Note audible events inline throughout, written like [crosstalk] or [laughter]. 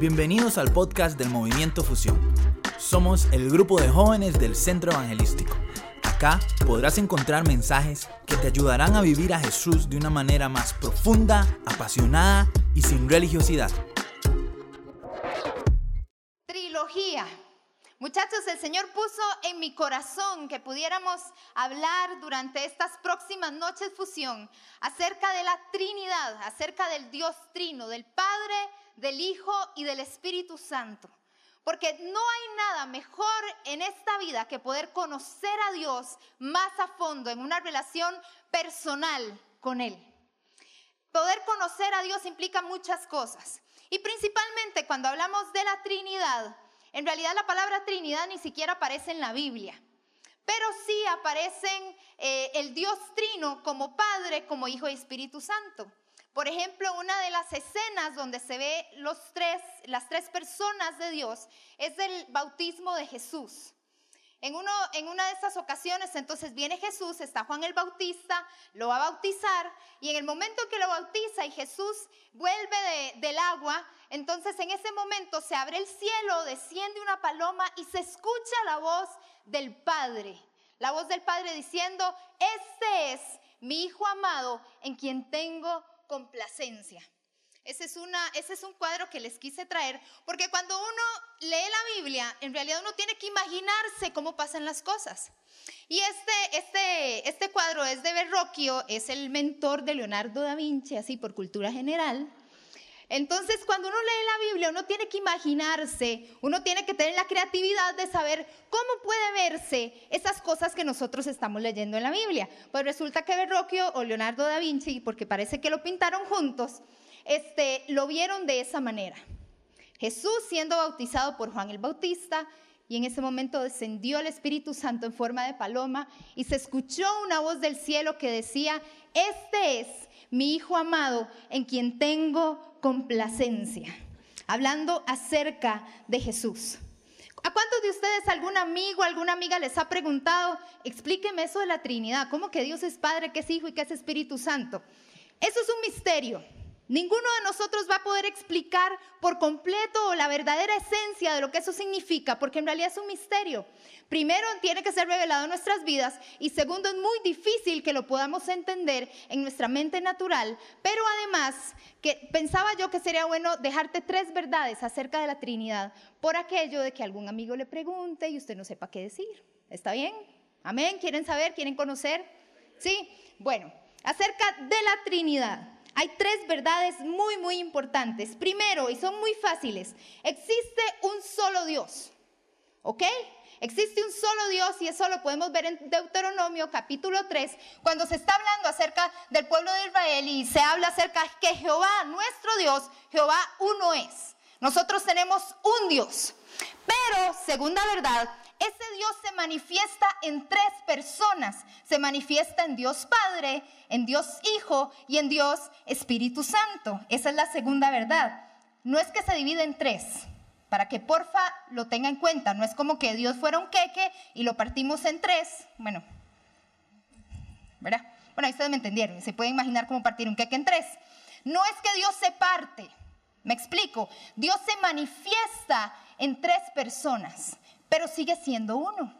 Bienvenidos al podcast del Movimiento Fusión. Somos el grupo de jóvenes del Centro Evangelístico. Acá podrás encontrar mensajes que te ayudarán a vivir a Jesús de una manera más profunda, apasionada y sin religiosidad. Trilogía. Muchachos, el Señor puso en mi corazón que pudiéramos hablar durante estas próximas noches fusión acerca de la Trinidad, acerca del Dios Trino, del Padre, del Hijo y del Espíritu Santo. Porque no hay nada mejor en esta vida que poder conocer a Dios más a fondo en una relación personal con Él. Poder conocer a Dios implica muchas cosas. Y principalmente cuando hablamos de la Trinidad, en realidad la palabra Trinidad ni siquiera aparece en la Biblia. Pero sí aparecen eh, el Dios Trino como Padre, como Hijo y Espíritu Santo. Por ejemplo, una de las escenas donde se ve los tres, las tres personas de Dios es el bautismo de Jesús. En, una de esas ocasiones, entonces viene Jesús, está Juan el Bautista, lo va a bautizar, y en el momento que lo bautiza y Jesús vuelve del agua, entonces en ese momento se abre el cielo, desciende una paloma y se escucha la voz del Padre. La voz del Padre diciendo, este es mi Hijo amado en quien tengo complacencia. Ese es, un cuadro que les quise traer, porque cuando uno lee la Biblia, en realidad uno tiene que imaginarse cómo pasan las cosas. Y este, este, este cuadro es de Verrocchio, es el mentor de Leonardo da Vinci, así por cultura general. Entonces, cuando uno lee la Biblia, uno tiene que imaginarse, uno tiene que tener la creatividad de saber cómo puede verse esas cosas que nosotros estamos leyendo en la Biblia. Pues resulta que Verrocchio o Leonardo da Vinci, porque parece que lo pintaron juntos, este, lo vieron de esa manera. Jesús siendo bautizado por Juan el Bautista, y en ese momento descendió el Espíritu Santo en forma de paloma y se escuchó una voz del cielo que decía, este es mi Hijo amado en quien tengo complacencia. Hablando acerca de Jesús. ¿A cuántos de ustedes algún amigo, alguna amiga les ha preguntado, explíqueme eso de la Trinidad, cómo que Dios es Padre, que es Hijo y que es Espíritu Santo? Eso es un misterio. Ninguno de nosotros va a poder explicar por completo la verdadera esencia de lo que eso significa, porque en realidad es un misterio. Primero, tiene que ser revelado en nuestras vidas y segundo, es muy difícil que lo podamos entender en nuestra mente natural, pero además, que pensaba yo que sería bueno dejarte tres verdades acerca de la Trinidad por aquello de que algún amigo le pregunte y usted no sepa qué decir. ¿Está bien? Amén. ¿Quieren saber? ¿Quieren conocer? Sí. Bueno, acerca de la Trinidad. Hay tres verdades muy, muy importantes. Primero, y son muy fáciles, existe un solo Dios. ¿Ok? Existe un solo Dios y eso lo podemos ver en Deuteronomio capítulo 3, cuando se está hablando acerca del pueblo de Israel y se habla acerca de que Jehová, nuestro Dios, Jehová uno es. Nosotros tenemos un Dios. Pero, segunda verdad, ese Dios se manifiesta en tres personas. Se manifiesta en Dios Padre, en Dios Hijo y en Dios Espíritu Santo. Esa es la segunda verdad. No es que se divide en tres, para que porfa lo tenga en cuenta. No es como que Dios fuera un queque y lo partimos en tres. Bueno, ¿verdad? Bueno, ahí ustedes me entendieron. Se puede imaginar cómo partir un queque en tres. No es que Dios se parte. Me explico. Dios se manifiesta en tres personas, pero sigue siendo uno.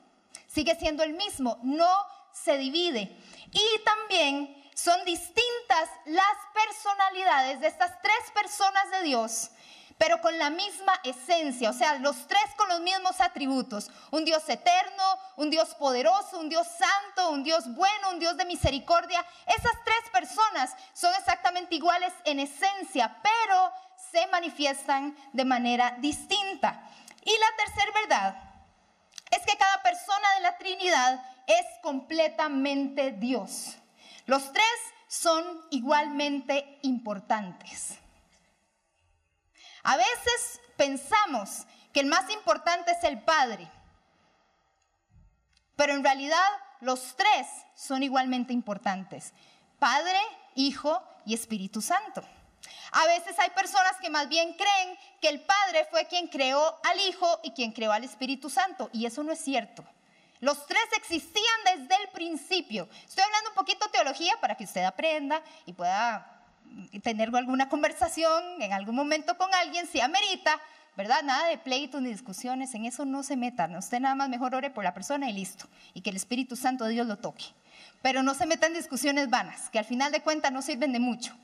Sigue siendo el mismo. No se divide. Y también son distintas las personalidades de estas tres personas de Dios pero con la misma esencia, o sea, los tres con los mismos atributos. Un Dios eterno, un Dios poderoso, un Dios santo, un Dios bueno, un Dios de misericordia. Esas tres personas son exactamente iguales en esencia, pero se manifiestan de manera distinta. Y la tercera verdad es que cada persona de la Trinidad es completamente Dios. Los tres son igualmente importantes. A veces pensamos que el más importante es el Padre, pero en realidad los tres son igualmente importantes. Padre, Hijo y Espíritu Santo. A veces hay personas que más bien creen que el Padre fue quien creó al Hijo y quien creó al Espíritu Santo, y eso no es cierto. Los tres existían desde el principio. Estoy hablando un poquito de teología para que usted aprenda y pueda tener alguna conversación en algún momento con alguien, si amerita, ¿verdad? Nada de pleitos ni discusiones, en eso no se metan. Usted nada más mejor ore por la persona y listo. Y que el Espíritu Santo de Dios lo toque. Pero no se metan en discusiones vanas, que al final de cuentas no sirven de mucho.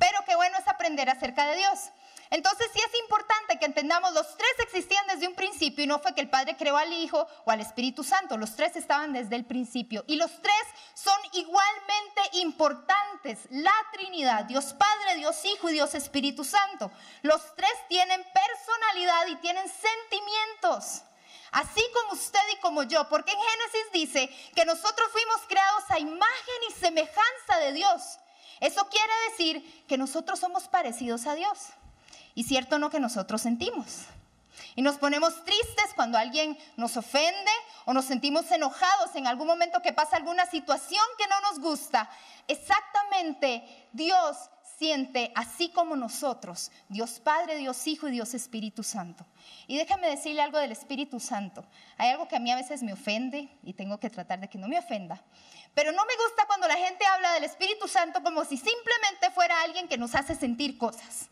Pero qué bueno es aprender acerca de Dios. Entonces sí es importante que entendamos, los tres existían desde un principio y no fue que el Padre creó al Hijo o al Espíritu Santo, los tres estaban desde el principio y los tres son igualmente importantes, la Trinidad, Dios Padre, Dios Hijo y Dios Espíritu Santo. Los tres tienen personalidad y tienen sentimientos. Así como usted y como yo, porque en Génesis dice que nosotros fuimos creados a imagen y semejanza de Dios. Eso quiere decir que nosotros somos parecidos a Dios. Y cierto no que nosotros sentimos. Y nos ponemos tristes cuando alguien nos ofende o nos sentimos enojados en algún momento que pasa alguna situación que no nos gusta. Exactamente Dios siente así como nosotros, Dios Padre, Dios Hijo y Dios Espíritu Santo. Y déjame decirle algo del Espíritu Santo. Hay algo que a mí a veces me ofende y tengo que tratar de que no me ofenda. Pero no me gusta cuando la gente habla del Espíritu Santo como si simplemente fuera alguien que nos hace sentir cosas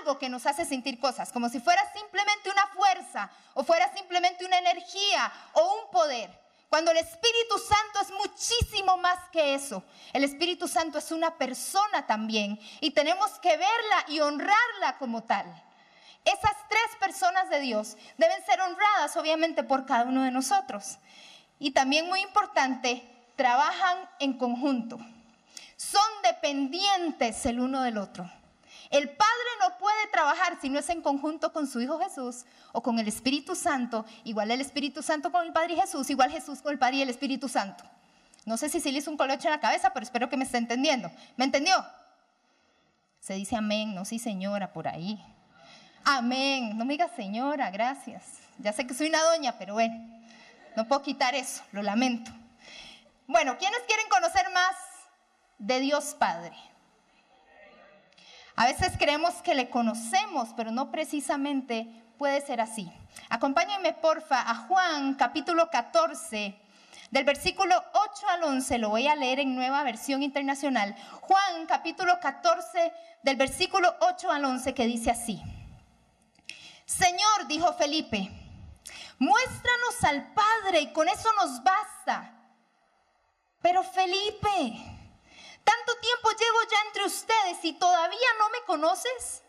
algo que nos hace sentir cosas, como si fuera simplemente una fuerza o fuera simplemente una energía o un poder. Cuando el Espíritu Santo es muchísimo más que eso. El Espíritu Santo es una persona también y tenemos que verla y honrarla como tal. Esas tres personas de Dios deben ser honradas obviamente por cada uno de nosotros. Y también muy importante, trabajan en conjunto. Son dependientes el uno del otro. El Padre no puede trabajar si no es en conjunto con su Hijo Jesús o con el Espíritu Santo, igual el Espíritu Santo con el Padre y Jesús, igual Jesús con el Padre y el Espíritu Santo. No sé si se le hizo un colocho en la cabeza, pero espero que me esté entendiendo. ¿Me entendió? Se dice amén, no sí señora, por ahí. Amén, no me diga señora, gracias. Ya sé que soy una doña, pero bueno, no puedo quitar eso, lo lamento. Bueno, ¿quiénes quieren conocer más de Dios Padre? A veces creemos que le conocemos, pero no precisamente puede ser así. Acompáñenme porfa a Juan capítulo 14, del versículo 8 al 11, lo voy a leer en nueva versión internacional. Juan capítulo 14, del versículo 8 al 11, que dice así. Señor, dijo Felipe, muéstranos al Padre y con eso nos basta. Pero Felipe, tanto tiempo llevo ya entre ustedes y todavía no me conoces.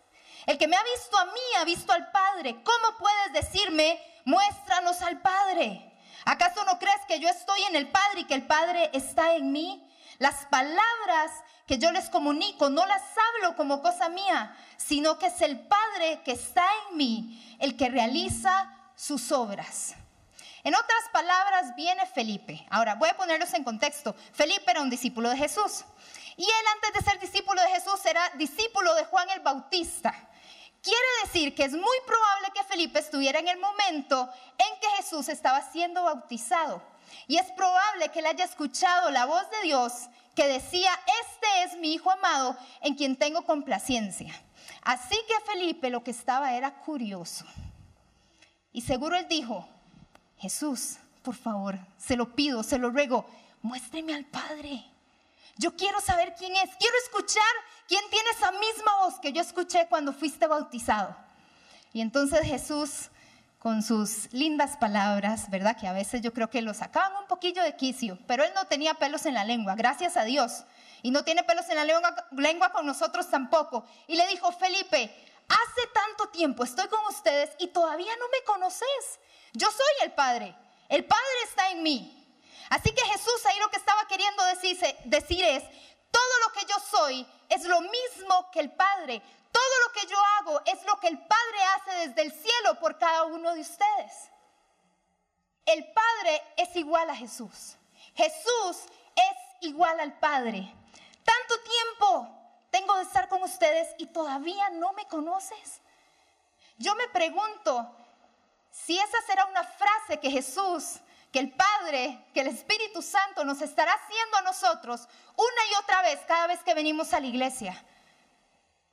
El que me ha visto a mí ha visto al Padre. ¿Cómo puedes decirme, muéstranos al Padre? ¿Acaso no crees que yo estoy en el Padre y que el Padre está en mí? Las palabras que yo les comunico no las hablo como cosa mía, sino que es el Padre que está en mí, el que realiza sus obras. En otras palabras, viene Felipe. Ahora, voy a ponerlos en contexto. Felipe era un discípulo de Jesús. Y él antes de ser discípulo de Jesús era discípulo de Juan el Bautista. Quiere decir que es muy probable que Felipe estuviera en el momento en que Jesús estaba siendo bautizado. Y es probable que él haya escuchado la voz de Dios que decía, este es mi Hijo amado en quien tengo complacencia. Así que Felipe lo que estaba era curioso. Y seguro él dijo, Jesús, por favor, se lo pido, se lo ruego, muéstreme al Padre. Yo quiero saber quién es. Quiero escuchar quién tiene esa misma voz que yo escuché cuando fuiste bautizado. Y entonces Jesús, con sus lindas palabras, ¿verdad? Que a veces yo creo que lo sacaban un poquillo de quicio, pero él no tenía pelos en la lengua, gracias a Dios. Y no tiene pelos en la lengua, lengua con nosotros tampoco. Y le dijo, Felipe, hace tanto tiempo estoy con ustedes y todavía no me conoces. Yo soy el Padre. El Padre está en mí. Así que Jesús ahí lo que estaba queriendo decir, es, todo lo que yo soy es lo mismo que el Padre. Todo lo que yo hago es lo que el Padre hace desde el cielo por cada uno de ustedes. El Padre es igual a Jesús. Jesús es igual al Padre. Tanto tiempo tengo de estar con ustedes y todavía no me conoces. Yo me pregunto si esa será una frase que Jesús que el Padre, que el Espíritu Santo nos estará haciendo a nosotros una y otra vez cada vez que venimos a la iglesia.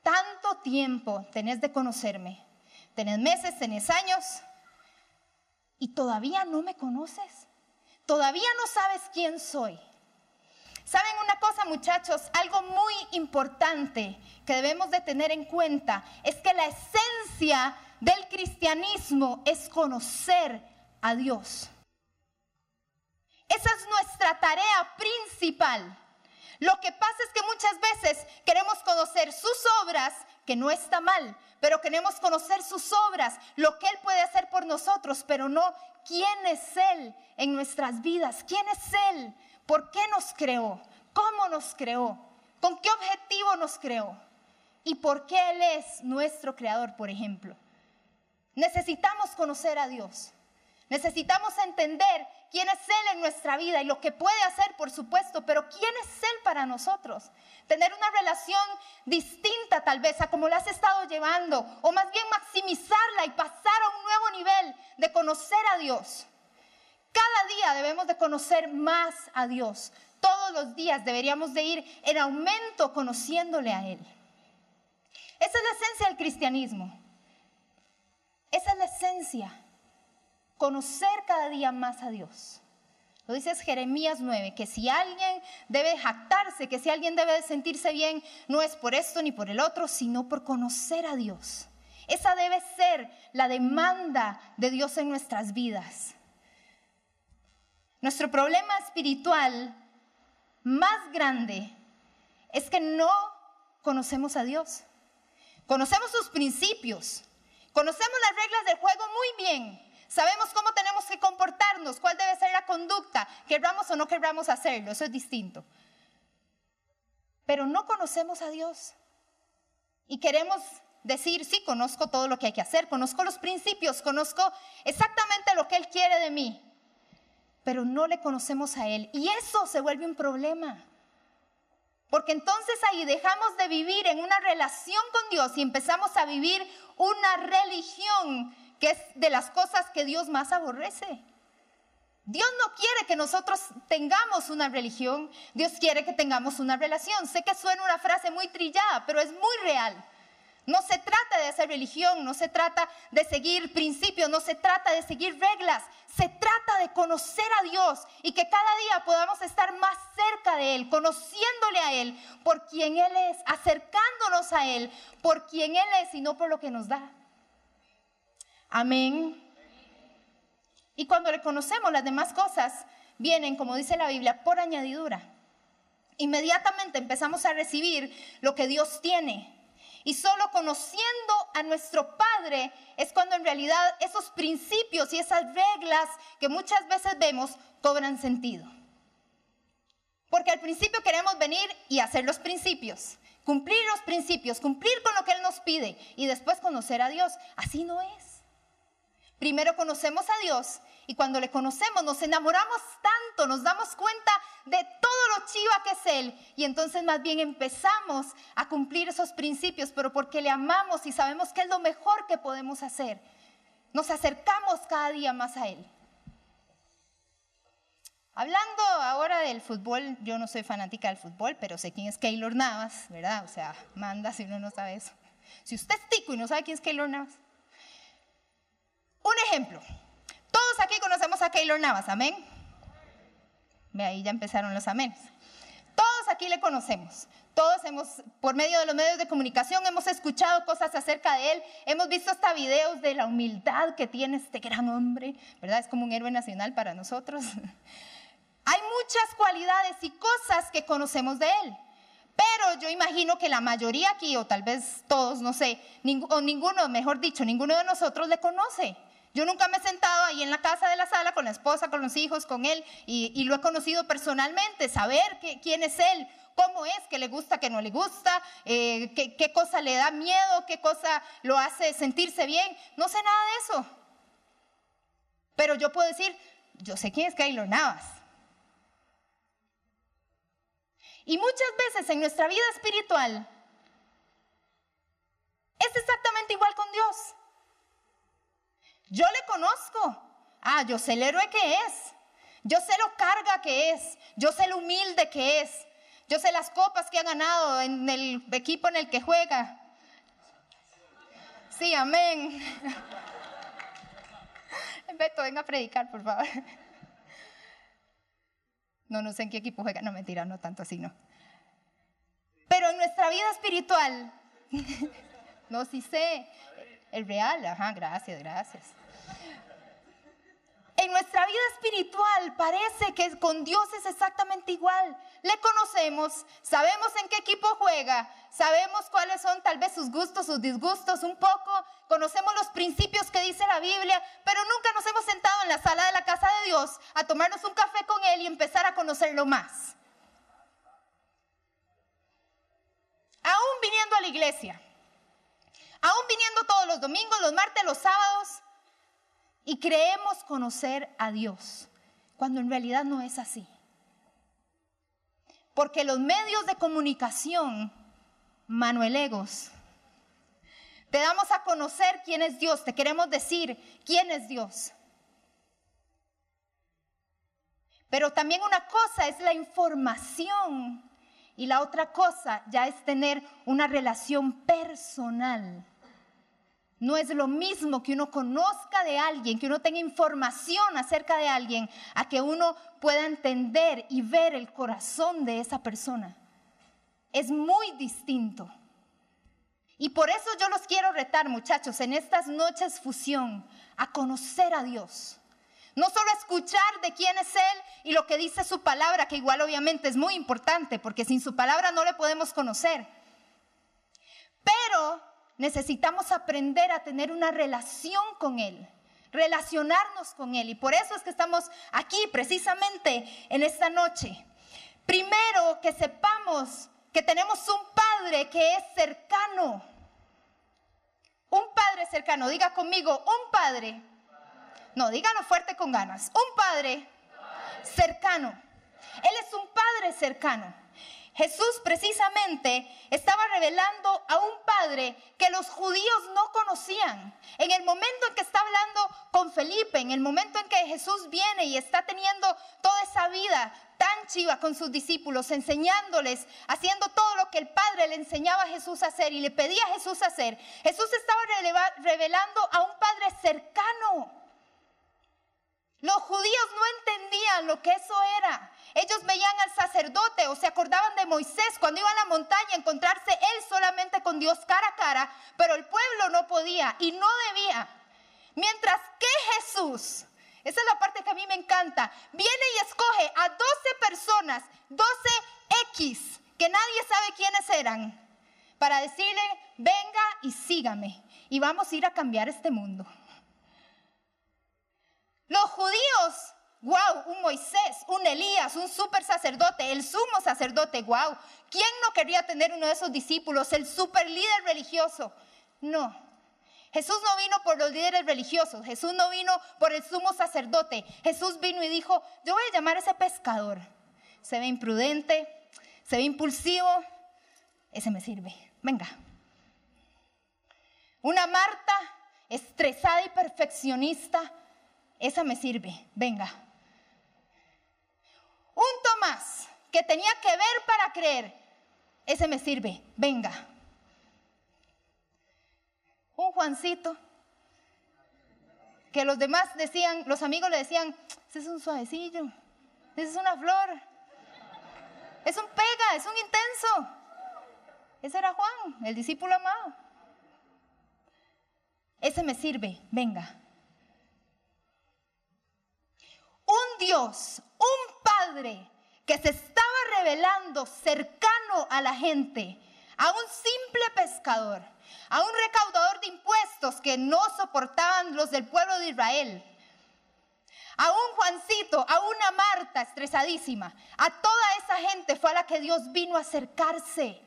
Tanto tiempo tenés de conocerme. Tenés meses, tenés años y todavía no me conoces. Todavía no sabes quién soy. ¿Saben una cosa, muchachos? Algo muy importante que debemos de tener en cuenta es que la esencia del cristianismo es conocer a Dios. Esa es nuestra tarea principal. Lo que pasa es que muchas veces queremos conocer sus obras, que no está mal, pero queremos conocer sus obras, lo que Él puede hacer por nosotros, pero no quién es Él en nuestras vidas, quién es Él, por qué nos creó, cómo nos creó, con qué objetivo nos creó y por qué Él es nuestro creador, por ejemplo. Necesitamos conocer a Dios. Necesitamos entender quién es Él en nuestra vida y lo que puede hacer, por supuesto, pero quién es Él para nosotros. Tener una relación distinta tal vez a como la has estado llevando, o más bien maximizarla y pasar a un nuevo nivel de conocer a Dios. Cada día debemos de conocer más a Dios. Todos los días deberíamos de ir en aumento conociéndole a Él. Esa es la esencia del cristianismo. Esa es la esencia conocer cada día más a Dios. Lo dice Jeremías 9, que si alguien debe jactarse, que si alguien debe sentirse bien, no es por esto ni por el otro, sino por conocer a Dios. Esa debe ser la demanda de Dios en nuestras vidas. Nuestro problema espiritual más grande es que no conocemos a Dios. Conocemos sus principios, conocemos las reglas del juego muy bien, Sabemos cómo tenemos que comportarnos, cuál debe ser la conducta, querramos o no querramos hacerlo, eso es distinto. Pero no conocemos a Dios. Y queremos decir, sí, conozco todo lo que hay que hacer, conozco los principios, conozco exactamente lo que Él quiere de mí, pero no le conocemos a Él. Y eso se vuelve un problema. Porque entonces ahí dejamos de vivir en una relación con Dios y empezamos a vivir una religión que es de las cosas que Dios más aborrece. Dios no quiere que nosotros tengamos una religión, Dios quiere que tengamos una relación. Sé que suena una frase muy trillada, pero es muy real. No se trata de hacer religión, no se trata de seguir principios, no se trata de seguir reglas, se trata de conocer a Dios y que cada día podamos estar más cerca de Él, conociéndole a Él por quien Él es, acercándonos a Él por quien Él es y no por lo que nos da. Amén. Y cuando le conocemos, las demás cosas vienen, como dice la Biblia, por añadidura. Inmediatamente empezamos a recibir lo que Dios tiene. Y solo conociendo a nuestro Padre es cuando en realidad esos principios y esas reglas que muchas veces vemos cobran sentido. Porque al principio queremos venir y hacer los principios, cumplir los principios, cumplir con lo que Él nos pide y después conocer a Dios. Así no es. Primero conocemos a Dios y cuando le conocemos nos enamoramos tanto, nos damos cuenta de todo lo chiva que es Él y entonces más bien empezamos a cumplir esos principios, pero porque le amamos y sabemos que es lo mejor que podemos hacer. Nos acercamos cada día más a Él. Hablando ahora del fútbol, yo no soy fanática del fútbol, pero sé quién es Keylor Navas, ¿verdad? O sea, manda si uno no sabe eso. Si usted es tico y no sabe quién es Keylor Navas, un ejemplo. Todos aquí conocemos a Keylor Navas, amén. Ve ahí ya empezaron los amenes. Todos aquí le conocemos. Todos hemos, por medio de los medios de comunicación, hemos escuchado cosas acerca de él. Hemos visto hasta videos de la humildad que tiene este gran hombre, ¿verdad? Es como un héroe nacional para nosotros. [laughs] Hay muchas cualidades y cosas que conocemos de él. Pero yo imagino que la mayoría aquí, o tal vez todos, no sé, o ninguno, mejor dicho, ninguno de nosotros le conoce. Yo nunca me he sentado ahí en la casa de la sala con la esposa, con los hijos, con él, y, lo he conocido personalmente, saber quién es él, cómo es, qué le gusta, qué no le gusta, eh, qué, qué, cosa le da miedo, qué cosa lo hace sentirse bien. No sé nada de eso. Pero yo puedo decir, yo sé quién es Keylor Navas. Y muchas veces en nuestra vida espiritual es exactamente igual con Dios. Yo le conozco. Ah, yo sé el héroe que es. Yo sé lo carga que es. Yo sé lo humilde que es. Yo sé las copas que ha ganado en el equipo en el que juega. Sí, amén. [laughs] Beto, venga a predicar, por favor. No, no sé en qué equipo juega. No, mentira, no tanto así, no. Pero en nuestra vida espiritual, [laughs] no, sí sé, el real, ajá, gracias, gracias. En nuestra vida espiritual parece que con Dios es exactamente igual. Le conocemos, sabemos en qué equipo juega, sabemos cuáles son tal vez sus gustos, sus disgustos un poco, conocemos los principios que dice la Biblia, pero nunca nos hemos sentado en la sala de la casa de Dios a tomarnos un café con Él y empezar a conocerlo más. Aún viniendo a la iglesia, aún viniendo todos los domingos, los martes, los sábados, y creemos conocer a Dios, cuando en realidad no es así. Porque los medios de comunicación, Manuelegos, te damos a conocer quién es Dios, te queremos decir quién es Dios. Pero también una cosa es la información y la otra cosa ya es tener una relación personal no es lo mismo que uno conozca de alguien, que uno tenga información acerca de alguien, a que uno pueda entender y ver el corazón de esa persona. Es muy distinto. Y por eso yo los quiero retar, muchachos, en estas noches fusión, a conocer a Dios. No solo escuchar de quién es Él y lo que dice su palabra, que igual obviamente es muy importante, porque sin su palabra no le podemos conocer. Pero necesitamos aprender a tener una relación con Él, relacionarnos con Él. Y por eso es que estamos aquí precisamente en esta noche. Primero, que sepamos que tenemos un Padre que es cercano. Un Padre cercano. Diga conmigo, un Padre. No, dígalo fuerte con ganas. Un Padre cercano. Él es un Padre cercano. Jesús precisamente estaba revelando a un padre que los judíos no conocían. En el momento en que está hablando con Felipe, en el momento en que Jesús viene y está teniendo toda esa vida tan chiva con sus discípulos, enseñándoles, haciendo todo lo que el Padre le enseñaba a Jesús a hacer y le pedía a Jesús hacer, Jesús estaba revelando a un Padre cercano. Los judíos no entendían lo que eso era. Ellos veían al sacerdote o se acordaban de Moisés cuando iba a la montaña a encontrarse él solamente con Dios cara a cara, pero el pueblo no podía y no debía. Mientras que Jesús, esa es la parte que a mí me encanta, viene y escoge a 12 personas, 12X, que nadie sabe quiénes eran, para decirle, venga y sígame y vamos a ir a cambiar este mundo. Los judíos Wow, un Moisés, un Elías, un super sacerdote, el sumo sacerdote. Wow, ¿quién no quería tener uno de esos discípulos, el super líder religioso? No. Jesús no vino por los líderes religiosos, Jesús no vino por el sumo sacerdote. Jesús vino y dijo, yo voy a llamar a ese pescador. Se ve imprudente, se ve impulsivo, ese me sirve. Venga. Una Marta estresada y perfeccionista, esa me sirve. Venga. Un Tomás que tenía que ver para creer. Ese me sirve. Venga. Un Juancito que los demás decían, los amigos le decían, ese es un suavecillo, ese es una flor, es un pega, es un intenso. Ese era Juan, el discípulo amado. Ese me sirve, venga. Un Dios, un que se estaba revelando cercano a la gente, a un simple pescador, a un recaudador de impuestos que no soportaban los del pueblo de Israel, a un Juancito, a una Marta estresadísima, a toda esa gente fue a la que Dios vino a acercarse.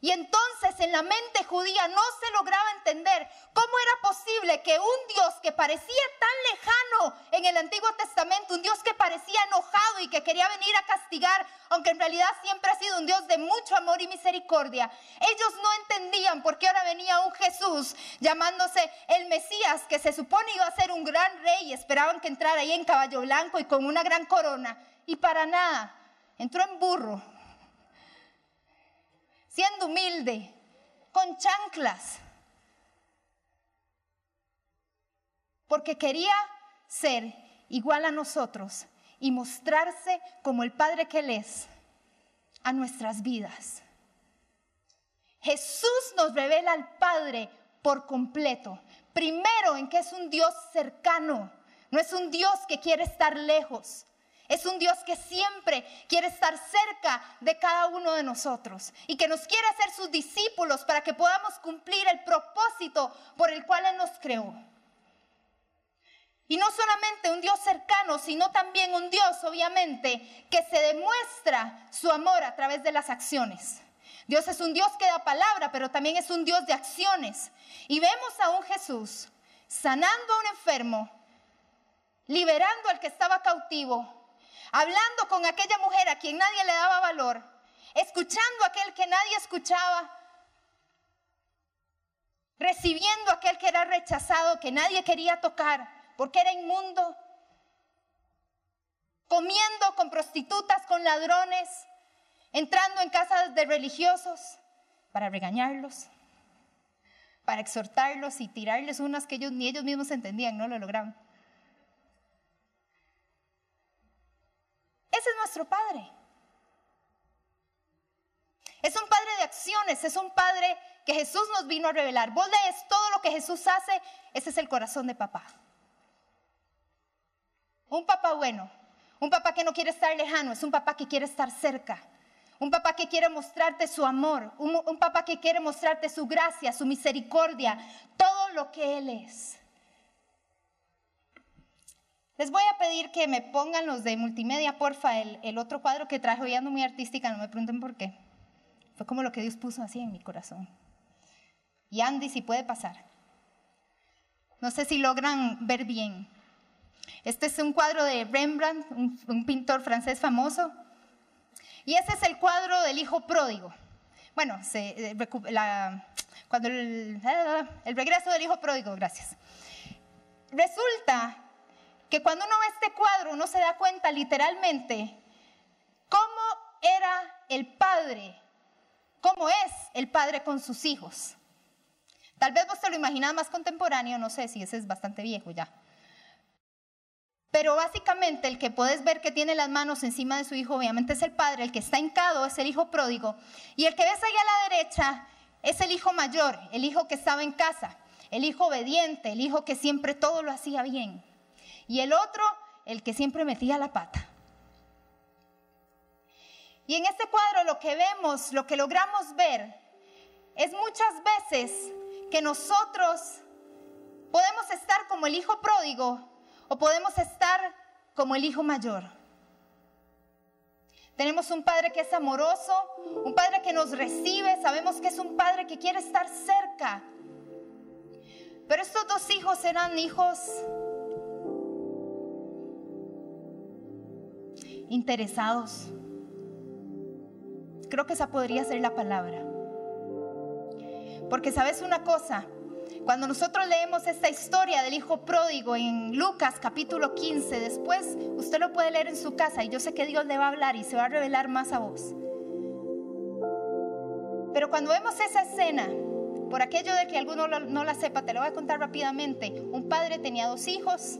Y entonces en la mente judía no se lograba entender cómo era posible que un Dios que parecía en el Antiguo Testamento, un Dios que parecía enojado y que quería venir a castigar, aunque en realidad siempre ha sido un Dios de mucho amor y misericordia, ellos no entendían por qué ahora venía un Jesús llamándose el Mesías, que se supone iba a ser un gran rey, esperaban que entrara ahí en caballo blanco y con una gran corona, y para nada, entró en burro siendo humilde, con chanclas, porque quería ser igual a nosotros y mostrarse como el Padre que Él es a nuestras vidas. Jesús nos revela al Padre por completo. Primero en que es un Dios cercano, no es un Dios que quiere estar lejos. Es un Dios que siempre quiere estar cerca de cada uno de nosotros y que nos quiere hacer sus discípulos para que podamos cumplir el propósito por el cual Él nos creó. Y no solamente un Dios cercano, sino también un Dios, obviamente, que se demuestra su amor a través de las acciones. Dios es un Dios que da palabra, pero también es un Dios de acciones. Y vemos a un Jesús sanando a un enfermo, liberando al que estaba cautivo, hablando con aquella mujer a quien nadie le daba valor, escuchando a aquel que nadie escuchaba, recibiendo a aquel que era rechazado, que nadie quería tocar porque era inmundo, comiendo con prostitutas, con ladrones, entrando en casas de religiosos para regañarlos, para exhortarlos y tirarles unas que ellos ni ellos mismos entendían, no lo lograban. Ese es nuestro Padre. Es un Padre de acciones, es un Padre que Jesús nos vino a revelar. Vos lees todo lo que Jesús hace, ese es el corazón de papá. Un papá bueno, un papá que no quiere estar lejano, es un papá que quiere estar cerca. Un papá que quiere mostrarte su amor, un, papá que quiere mostrarte su gracia, su misericordia, todo lo que Él es. Les voy a pedir que me pongan los de multimedia, porfa, el, el otro cuadro que traje, hoy ando muy artística, no me pregunten por qué. Fue como lo que Dios puso así en mi corazón. Y Andy, si puede pasar. No sé si logran ver bien. Este es un cuadro de Rembrandt, un, pintor francés famoso. Y ese es el cuadro del hijo pródigo. Bueno, eh, cuando el, el regreso del hijo pródigo, gracias. Resulta que cuando uno ve este cuadro, uno se da cuenta literalmente cómo era el padre, cómo es el padre con sus hijos. Tal vez vos te lo imaginas más contemporáneo, no sé si ese es bastante viejo ya. Pero básicamente el que puedes ver que tiene las manos encima de su hijo, obviamente es el padre, el que está hincado es el hijo pródigo, y el que ves ahí a la derecha es el hijo mayor, el hijo que estaba en casa, el hijo obediente, el hijo que siempre todo lo hacía bien, y el otro, el que siempre metía la pata. Y en este cuadro lo que vemos, lo que logramos ver, es muchas veces que nosotros podemos estar como el hijo pródigo o podemos estar como el hijo mayor. Tenemos un padre que es amoroso, un padre que nos recibe, sabemos que es un padre que quiere estar cerca. Pero estos dos hijos eran hijos interesados. Creo que esa podría ser la palabra. Porque sabes una cosa, cuando nosotros leemos esta historia del hijo pródigo en Lucas capítulo 15, después usted lo puede leer en su casa y yo sé que Dios le va a hablar y se va a revelar más a vos. Pero cuando vemos esa escena, por aquello de que alguno no la sepa, te lo voy a contar rápidamente. Un padre tenía dos hijos.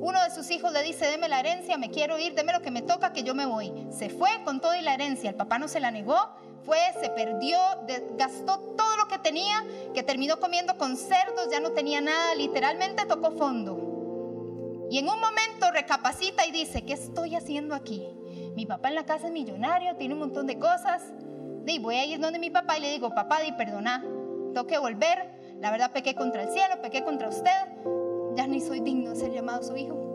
Uno de sus hijos le dice, deme la herencia, me quiero ir, deme lo que me toca, que yo me voy. Se fue con todo y la herencia. El papá no se la negó, fue, se perdió, gastó todo lo que tenía, que terminó comiendo con cerdos, ya no tenía nada, literalmente tocó fondo. Y en un momento recapacita y dice, ¿qué estoy haciendo aquí? Mi papá en la casa es millonario, tiene un montón de cosas. Y voy a ir donde mi papá y le digo, papá, di perdona, tengo que volver. La verdad pequé contra el cielo, pequé contra usted. Ya ni soy digno de ser llamado su hijo.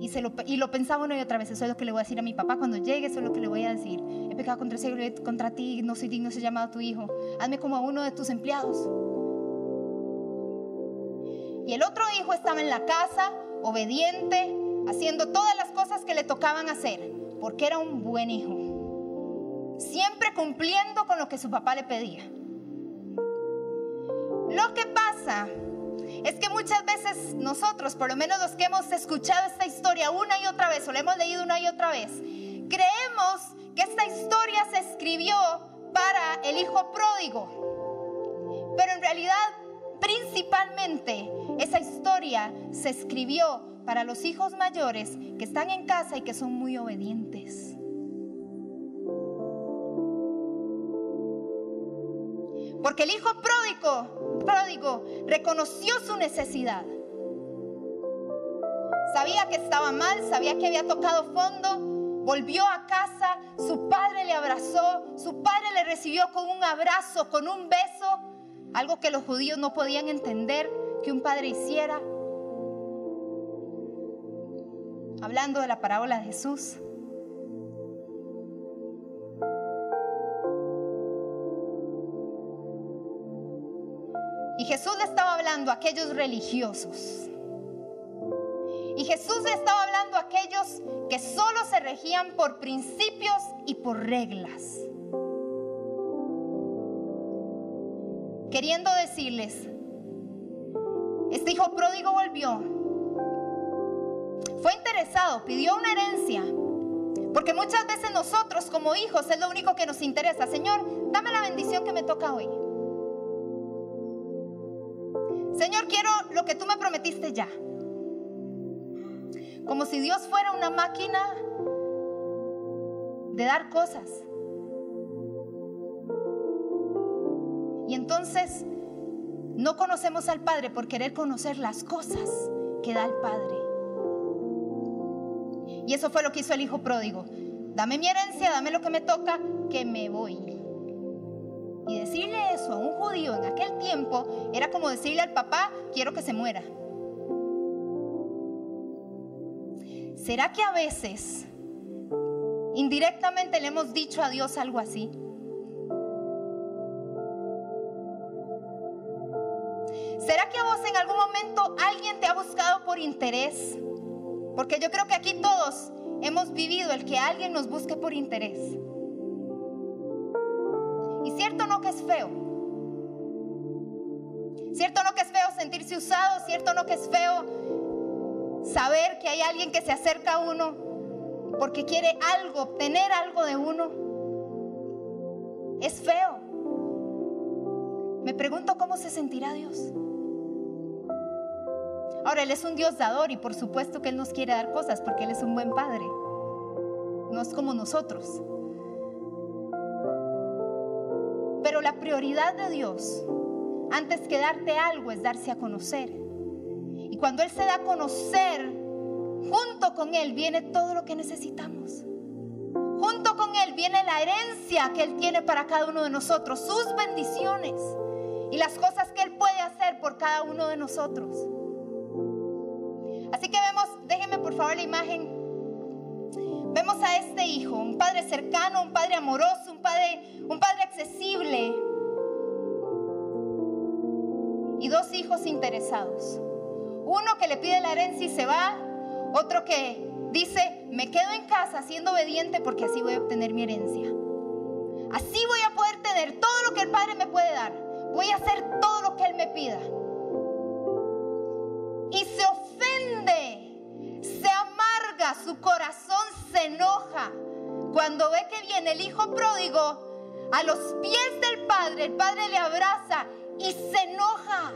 Y, lo, pensaba una y otra vez, eso es lo que le voy a decir a mi papá cuando llegue, eso es lo que le voy a decir. He pecado contra, contra ti, no soy digno de ser llamado tu hijo. Hazme como a uno de tus empleados. Y el otro hijo estaba en la casa, obediente, haciendo todas las cosas que le tocaban hacer, porque era un buen hijo. Siempre cumpliendo con lo que su papá le pedía. Lo que pasa es que muchas veces nosotros, por lo menos los que hemos escuchado esta historia una y otra vez o la hemos leído una y otra vez, creemos que esta historia se escribió para el hijo pródigo. Pero en realidad, principalmente, esa historia se escribió para los hijos mayores que están en casa y que son muy obedientes. Porque el hijo pródigo, pródigo reconoció su necesidad. Sabía que estaba mal, sabía que había tocado fondo, volvió a casa, su padre le abrazó, su padre le recibió con un abrazo, con un beso, algo que los judíos no podían entender que un padre hiciera. Hablando de la parábola de Jesús. Le estaba hablando a aquellos religiosos. Y Jesús le estaba hablando a aquellos que solo se regían por principios y por reglas. Queriendo decirles, este hijo pródigo volvió. Fue interesado, pidió una herencia. Porque muchas veces nosotros como hijos es lo único que nos interesa. Señor, dame la bendición que me toca hoy. Lo que tú me prometiste ya. Como si Dios fuera una máquina de dar cosas. Y entonces no conocemos al Padre por querer conocer las cosas que da el Padre. Y eso fue lo que hizo el Hijo pródigo. Dame mi herencia, dame lo que me toca, que me voy. Y decirle eso a un judío en aquel tiempo era como decirle al papá, quiero que se muera. ¿Será que a veces indirectamente le hemos dicho a Dios algo así? ¿Será que a vos en algún momento alguien te ha buscado por interés? Porque yo creo que aquí todos hemos vivido el que alguien nos busque por interés. Feo. Cierto no que es feo sentirse usado, cierto no que es feo saber que hay alguien que se acerca a uno porque quiere algo, obtener algo de uno. Es feo. Me pregunto cómo se sentirá Dios. Ahora, Él es un Dios dador y por supuesto que Él nos quiere dar cosas porque Él es un buen Padre. No es como nosotros. Prioridad de Dios, antes que darte algo, es darse a conocer. Y cuando Él se da a conocer, junto con Él viene todo lo que necesitamos. Junto con Él viene la herencia que Él tiene para cada uno de nosotros, sus bendiciones y las cosas que Él puede hacer por cada uno de nosotros. Así que vemos, déjenme por favor la imagen. Este hijo, un padre cercano, un padre amoroso, un padre, un padre accesible. Y dos hijos interesados. Uno que le pide la herencia y se va. Otro que dice, me quedo en casa siendo obediente porque así voy a obtener mi herencia. Así voy a poder tener todo lo que el Padre me puede dar. Voy a hacer todo lo que Él me pida. Y se ofende, se amarga, su corazón se enoja cuando ve que viene el hijo pródigo a los pies del Padre. El Padre le abraza y se enoja.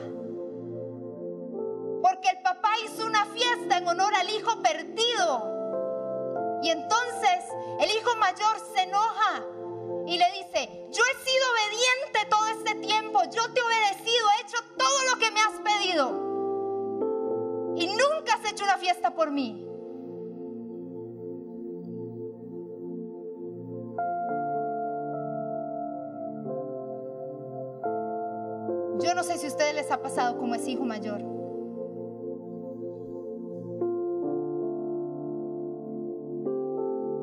Porque el papá hizo una fiesta en honor al hijo perdido. Y entonces el hijo mayor se enoja y le dice, yo he sido obediente todo este tiempo, yo te he obedecido, he hecho todo lo que me has pedido. Y nunca has hecho una fiesta por mí. Ustedes les ha pasado como es hijo mayor.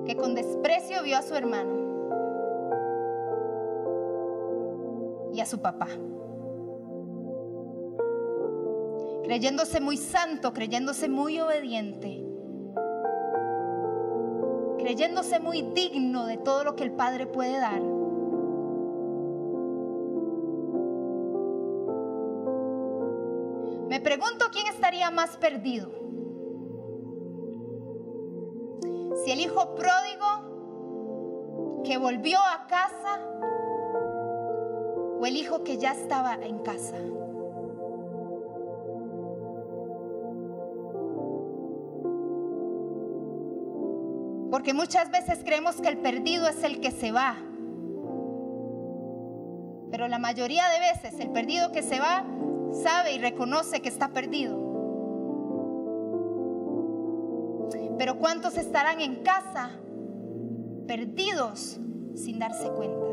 Que con desprecio vio a su hermano y a su papá. Creyéndose muy santo, creyéndose muy obediente, creyéndose muy digno de todo lo que el Padre puede dar. Me pregunto quién estaría más perdido. Si el hijo pródigo que volvió a casa o el hijo que ya estaba en casa. Porque muchas veces creemos que el perdido es el que se va. Pero la mayoría de veces el perdido que se va sabe y reconoce que está perdido. Pero ¿cuántos estarán en casa perdidos sin darse cuenta?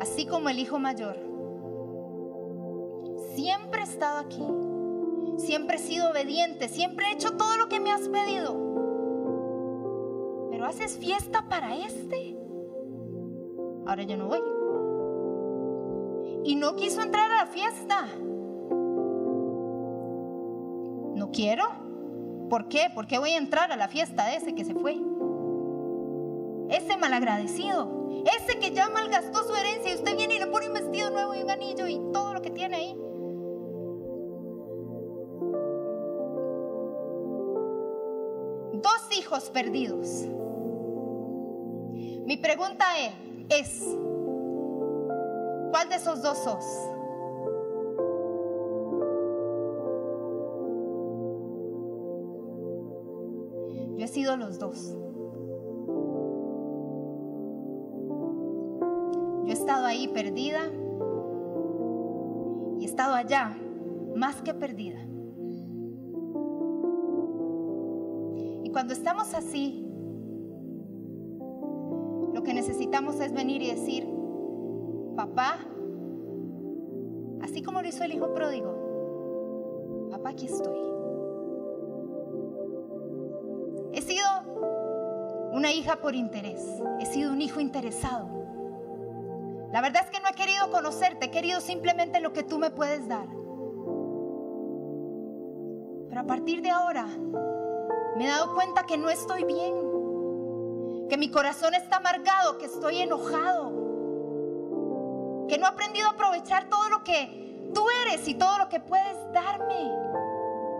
Así como el hijo mayor, siempre he estado aquí, siempre he sido obediente, siempre he hecho todo lo que me has pedido. Pero haces fiesta para este. Ahora yo no voy. Y no quiso entrar a la fiesta. No quiero. ¿Por qué? ¿Por qué voy a entrar a la fiesta de ese que se fue? Ese malagradecido. Ese que ya malgastó su herencia y usted viene y le pone un vestido nuevo y un anillo y todo lo que tiene ahí. Dos hijos perdidos. Mi pregunta es, ¿cuál de esos dos sos? Yo he sido los dos. Yo he estado ahí perdida y he estado allá más que perdida. Y cuando estamos así, es venir y decir, papá, así como lo hizo el hijo pródigo, papá, aquí estoy. He sido una hija por interés, he sido un hijo interesado. La verdad es que no he querido conocerte, he querido simplemente lo que tú me puedes dar. Pero a partir de ahora me he dado cuenta que no estoy bien, que mi corazón está amargado, que estoy enojado, que no he aprendido a aprovechar todo lo que tú eres y todo lo que puedes darme,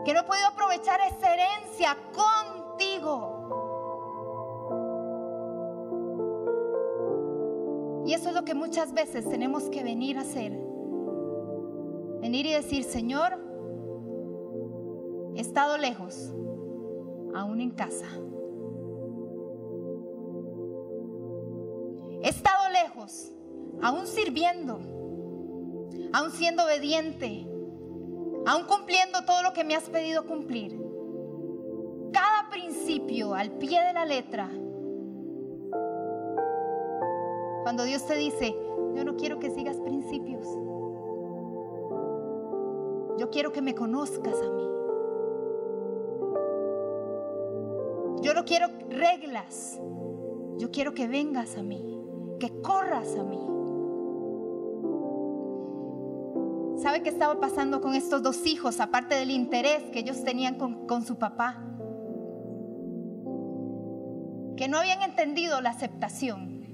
que no he podido aprovechar esa herencia contigo. Y eso es lo que muchas veces tenemos que venir a hacer. Venir y decir, Señor, he estado lejos, aún en casa. Aún sirviendo, aún siendo obediente, aún cumpliendo todo lo que me has pedido cumplir. Cada principio al pie de la letra. Cuando Dios te dice, yo no quiero que sigas principios. Yo quiero que me conozcas a mí. Yo no quiero reglas. Yo quiero que vengas a mí, que corras a mí. ¿Sabe qué estaba pasando con estos dos hijos, aparte del interés que ellos tenían con, con su papá? Que no habían entendido la aceptación.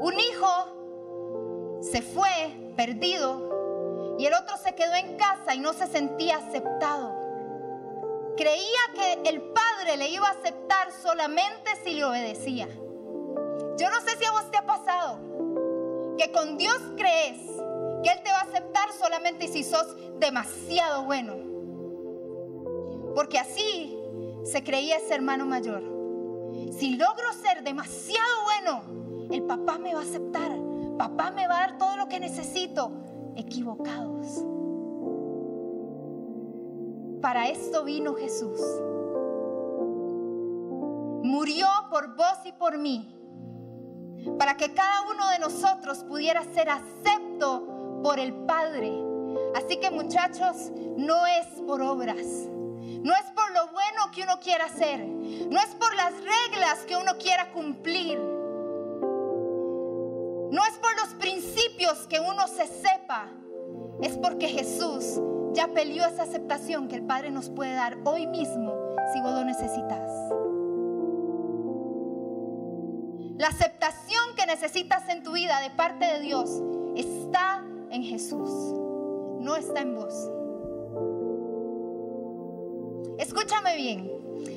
Un hijo se fue perdido y el otro se quedó en casa y no se sentía aceptado. Creía que el padre le iba a aceptar solamente si le obedecía. Yo no sé si a vos te ha pasado que con Dios crees que Él te va a aceptar solamente si sos demasiado bueno. Porque así se creía ese hermano mayor. Si logro ser demasiado bueno, el papá me va a aceptar. Papá me va a dar todo lo que necesito. Equivocados. Para esto vino Jesús. Murió por vos y por mí. Para que cada uno de nosotros pudiera ser acepto por el Padre. Así que muchachos, no es por obras. No es por lo bueno que uno quiera hacer. No es por las reglas que uno quiera cumplir. No es por los principios que uno se sepa. Es porque Jesús ya peleó esa aceptación que el Padre nos puede dar hoy mismo si vos lo necesitas. La aceptación necesitas en tu vida de parte de Dios está en Jesús, no está en vos. Escúchame bien,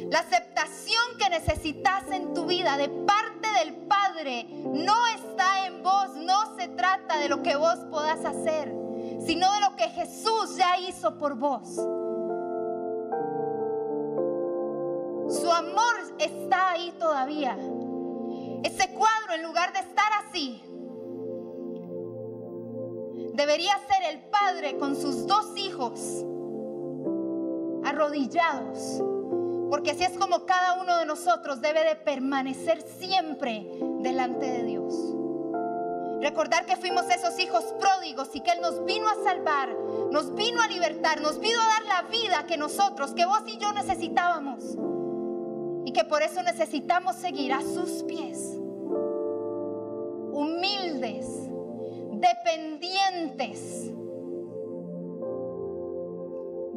la aceptación que necesitas en tu vida de parte del Padre no está en vos, no se trata de lo que vos podás hacer sino de lo que Jesús ya hizo por vos. Su amor está ahí todavía. Ese cuadro, en lugar de estar así, debería ser el padre con sus dos hijos arrodillados. Porque así es como cada uno de nosotros debe de permanecer siempre delante de Dios. Recordar que fuimos esos hijos pródigos y que Él nos vino a salvar, nos vino a libertar, nos vino a dar la vida que nosotros, que vos y yo necesitábamos. Que por eso necesitamos seguir a sus pies. Humildes, dependientes,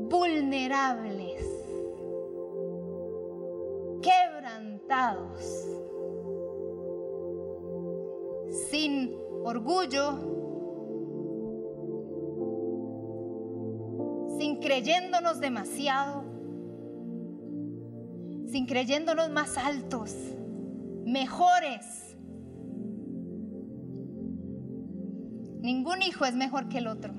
vulnerables, quebrantados, sin orgullo, sin creyéndonos demasiado, sin creyéndonos más altos, mejores. Ningún hijo es mejor que el otro.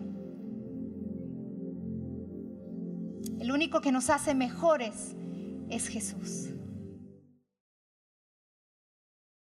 El único que nos hace mejores es Jesús.